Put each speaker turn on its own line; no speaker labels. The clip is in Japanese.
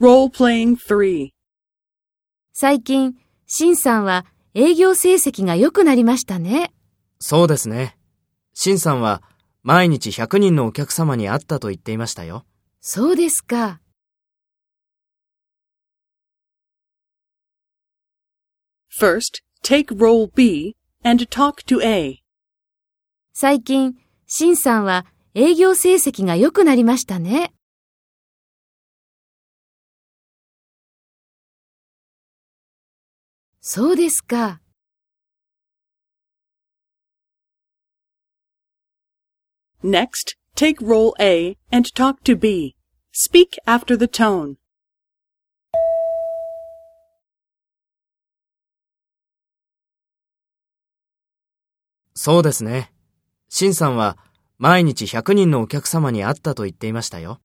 Role-playing 3.
最近、シンさんは営業成績が良くなりましたね。
そうですね。シンさんは毎日100人のお客様に会ったと言っていましたよ。
そうですか。
First, take role B and talk to A.
最近、シンさんは営業成績が良くなりましたね。そうですか。
Next, take role A and talk to B. Speak after the tone.
そうですね。シンさんは毎日100人のお客様に会ったと言っていましたよ。